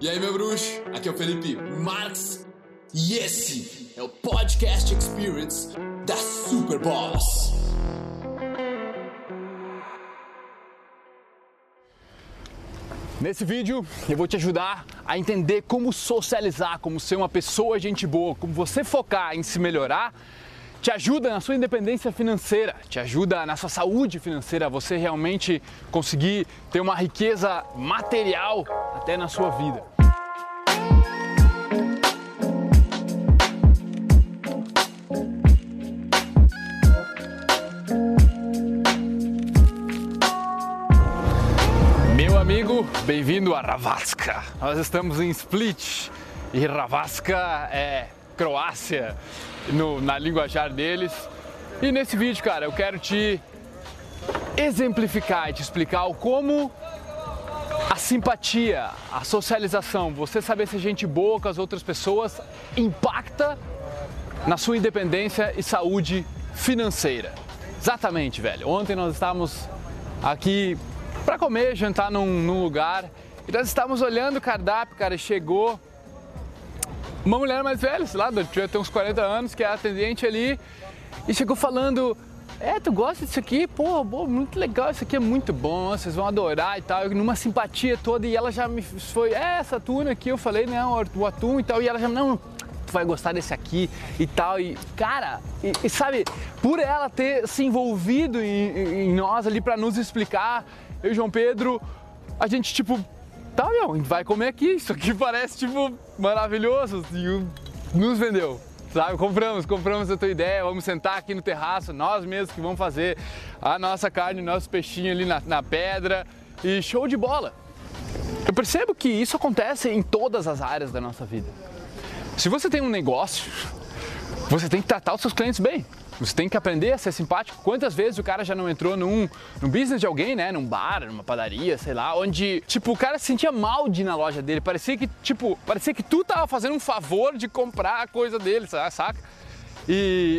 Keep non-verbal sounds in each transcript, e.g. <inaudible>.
E aí, meu bruxo? Aqui é o Felipe Marx e esse é o Podcast Experience da Super Boss. Nesse vídeo eu vou te ajudar a entender como socializar, como ser uma pessoa gente boa, como você focar em se melhorar, te ajuda na sua independência financeira, te ajuda na sua saúde financeira, você realmente conseguir ter uma riqueza material até na sua vida. Bem-vindo a Ravasca. Nós estamos em Split e Ravasca é Croácia no, na linguajar deles. E nesse vídeo, cara, eu quero te exemplificar e te explicar como a simpatia, a socialização, você saber ser gente boa com as outras pessoas impacta na sua independência e saúde financeira. Exatamente, velho. Ontem nós estávamos aqui para comer, jantar num, num, lugar. E nós estávamos olhando o cardápio, cara, chegou uma mulher mais velha, sei lá, devia ter uns 40 anos, que é atendente ali, e chegou falando: É, tu gosta disso aqui? Pô, muito legal, isso aqui é muito bom, vocês vão adorar e tal, e numa simpatia toda, e ela já me foi: É, essa tuna aqui, eu falei, não, o atum e tal, e ela já, não, tu vai gostar desse aqui e tal, e cara, e, e sabe, por ela ter se envolvido em, em nós ali para nos explicar, eu e João Pedro, a gente tipo tá, meu, vai comer aqui, isso aqui <laughs> parece, tipo, maravilhoso, e nos vendeu, sabe? Compramos, compramos a tua ideia, vamos sentar aqui no terraço, nós mesmos que vamos fazer a nossa carne, nosso peixinho ali na, na pedra, e show de bola. Eu percebo que isso acontece em todas as áreas da nossa vida. Se você tem um negócio, você tem que tratar os seus clientes bem. Você tem que aprender a ser simpático. Quantas vezes o cara já não entrou num, num business de alguém, né? Num bar, numa padaria, sei lá, onde, tipo, o cara se sentia mal de ir na loja dele. Parecia que, tipo, parecia que tu tava fazendo um favor de comprar a coisa dele, saca? E,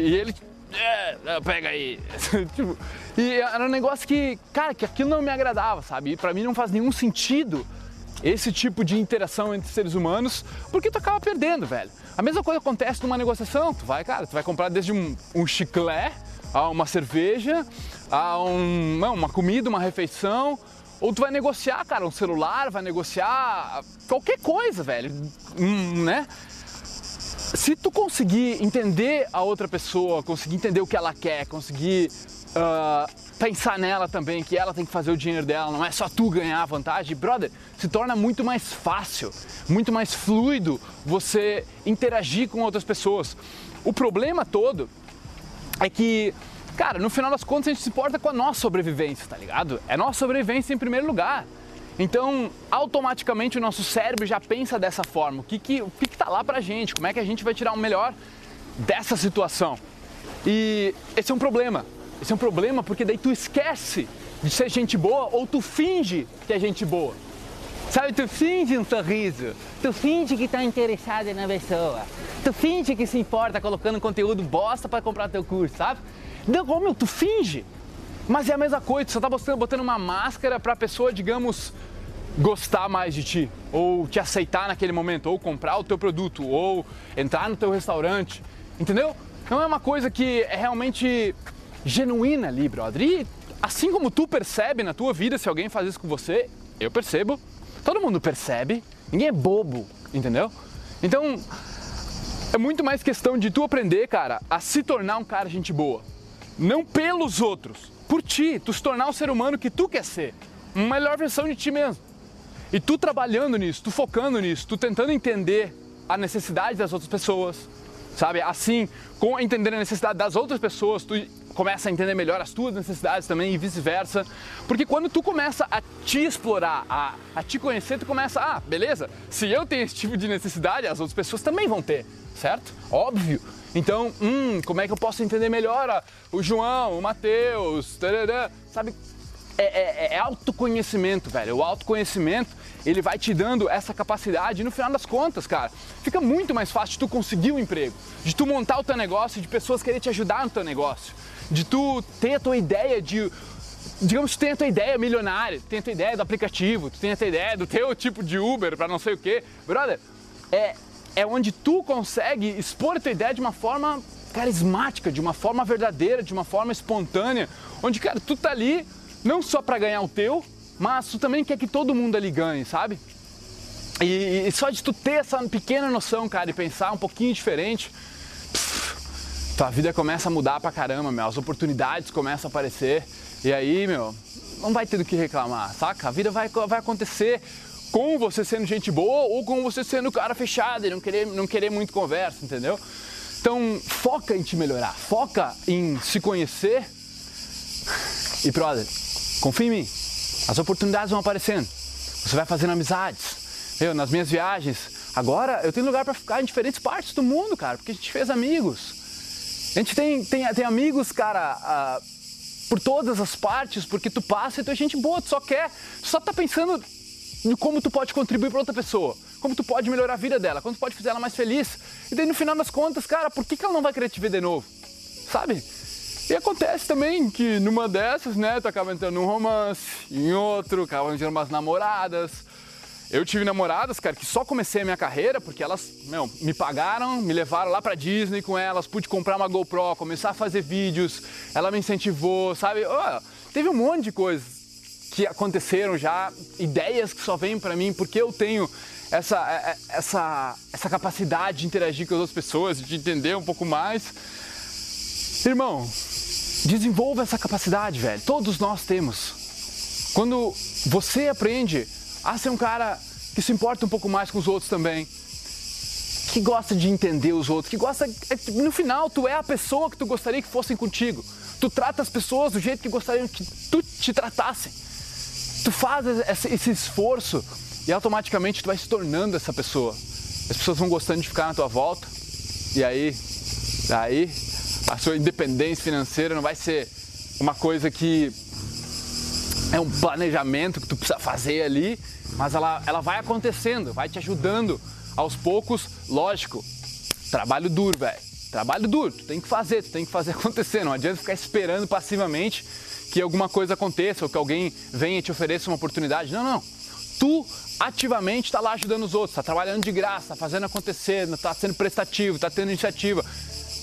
e ele. É, pega aí. <laughs> tipo, e era um negócio que, cara, que aquilo não me agradava, sabe? E pra mim não faz nenhum sentido esse tipo de interação entre seres humanos, porque tu acaba perdendo, velho. A mesma coisa acontece numa negociação, tu vai, cara, tu vai comprar desde um, um chiclete a uma cerveja, a um, não, uma comida, uma refeição, ou tu vai negociar, cara, um celular, vai negociar qualquer coisa, velho, hum, né? Se tu conseguir entender a outra pessoa, conseguir entender o que ela quer, conseguir uh, pensar nela também, que ela tem que fazer o dinheiro dela, não é só tu ganhar a vantagem, brother, se torna muito mais fácil, muito mais fluido você interagir com outras pessoas. O problema todo é que, cara, no final das contas a gente se importa com a nossa sobrevivência, tá ligado? É nossa sobrevivência em primeiro lugar. Então, automaticamente o nosso cérebro já pensa dessa forma. O que que, o que, que tá lá pra gente? Como é que a gente vai tirar o melhor dessa situação? E esse é um problema. Esse é um problema porque daí tu esquece de ser gente boa ou tu finge que é gente boa. Sabe, tu finge um sorriso, tu finge que está interessado na pessoa, tu finge que se importa colocando conteúdo bosta para comprar teu curso, sabe? Não, como tu finge. Mas é a mesma coisa, tu só tá botando, botando uma máscara para a pessoa, digamos, gostar mais de ti, ou te aceitar naquele momento, ou comprar o teu produto, ou entrar no teu restaurante, entendeu? Não é uma coisa que é realmente genuína ali, brother. E assim como tu percebe na tua vida se alguém faz isso com você, eu percebo, todo mundo percebe, ninguém é bobo, entendeu? Então, é muito mais questão de tu aprender, cara, a se tornar um cara gente boa. Não pelos outros, por ti, tu se tornar o ser humano que tu quer ser, uma melhor versão de ti mesmo. E tu trabalhando nisso, tu focando nisso, tu tentando entender a necessidade das outras pessoas, sabe? Assim, com entender a necessidade das outras pessoas, tu começa a entender melhor as tuas necessidades também e vice-versa. Porque quando tu começa a te explorar, a, a te conhecer, tu começa, ah, beleza, se eu tenho esse tipo de necessidade, as outras pessoas também vão ter, certo? Óbvio. Então, hum, como é que eu posso entender melhor o João, o Matheus, sabe? É, é, é, autoconhecimento, velho. O autoconhecimento, ele vai te dando essa capacidade e no final das contas, cara, fica muito mais fácil de tu conseguir um emprego, de tu montar o teu negócio, de pessoas querer te ajudar no teu negócio, de tu ter a tua ideia de digamos, tu tem a tua ideia milionária, tu tem a tua ideia do aplicativo, tu tem a tua ideia do teu tipo de Uber para não sei o quê. Brother, é, é onde tu consegue expor a tua ideia de uma forma carismática, de uma forma verdadeira, de uma forma espontânea, onde, cara, tu tá ali não só para ganhar o teu, mas tu também quer que todo mundo ali ganhe, sabe? E, e só de tu ter essa pequena noção, cara, e pensar um pouquinho diferente, tua vida começa a mudar pra caramba, meu. As oportunidades começam a aparecer. E aí, meu, não vai ter do que reclamar, saca? A vida vai, vai acontecer com você sendo gente boa ou com você sendo cara fechado e não querer, não querer muito conversa, entendeu? Então, foca em te melhorar, foca em se conhecer. E, brother, confia em mim. As oportunidades vão aparecendo. Você vai fazendo amizades. Eu, nas minhas viagens, agora eu tenho lugar para ficar em diferentes partes do mundo, cara, porque a gente fez amigos. A gente tem, tem, tem amigos, cara, uh, por todas as partes, porque tu passa e tu é gente boa, tu só quer, tu só tá pensando em como tu pode contribuir para outra pessoa, como tu pode melhorar a vida dela, como tu pode fazer ela mais feliz. E daí no final das contas, cara, por que, que ela não vai querer te ver de novo? Sabe? E acontece também que numa dessas, né, tu acaba entrando num romance, em outro, acaba arranjando umas namoradas, eu tive namoradas, cara, que só comecei a minha carreira porque elas, meu, me pagaram, me levaram lá pra Disney com elas, pude comprar uma GoPro, começar a fazer vídeos, ela me incentivou, sabe? Oh, teve um monte de coisas que aconteceram já, ideias que só vêm para mim porque eu tenho essa, é, é, essa, essa capacidade de interagir com as outras pessoas, de entender um pouco mais. Irmão, desenvolva essa capacidade, velho. Todos nós temos. Quando você aprende a ser um cara que se importa um pouco mais com os outros também, que gosta de entender os outros, que gosta. É, no final, tu é a pessoa que tu gostaria que fossem contigo. Tu trata as pessoas do jeito que gostariam que tu te tratassem. Tu faz esse esforço e automaticamente tu vai se tornando essa pessoa. As pessoas vão gostando de ficar na tua volta e aí, aí a sua independência financeira não vai ser uma coisa que é um planejamento que tu precisa fazer ali, mas ela, ela vai acontecendo, vai te ajudando aos poucos, lógico. Trabalho duro, velho. Trabalho duro, tu tem que fazer, tu tem que fazer <laughs> acontecer. Não adianta ficar esperando passivamente que alguma coisa aconteça ou que alguém venha e te ofereça uma oportunidade. Não, não. Tu ativamente está lá ajudando os outros, está trabalhando de graça, está fazendo acontecer, está sendo prestativo, está tendo iniciativa.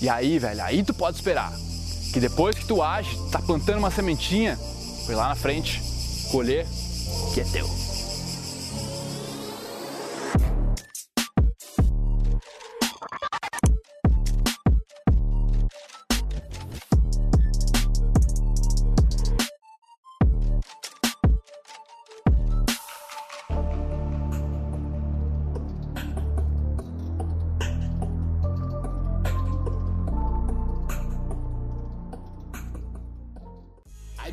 E aí, velho, aí tu pode esperar que depois que tu age, tá plantando uma sementinha, foi lá na frente, colher, que é teu.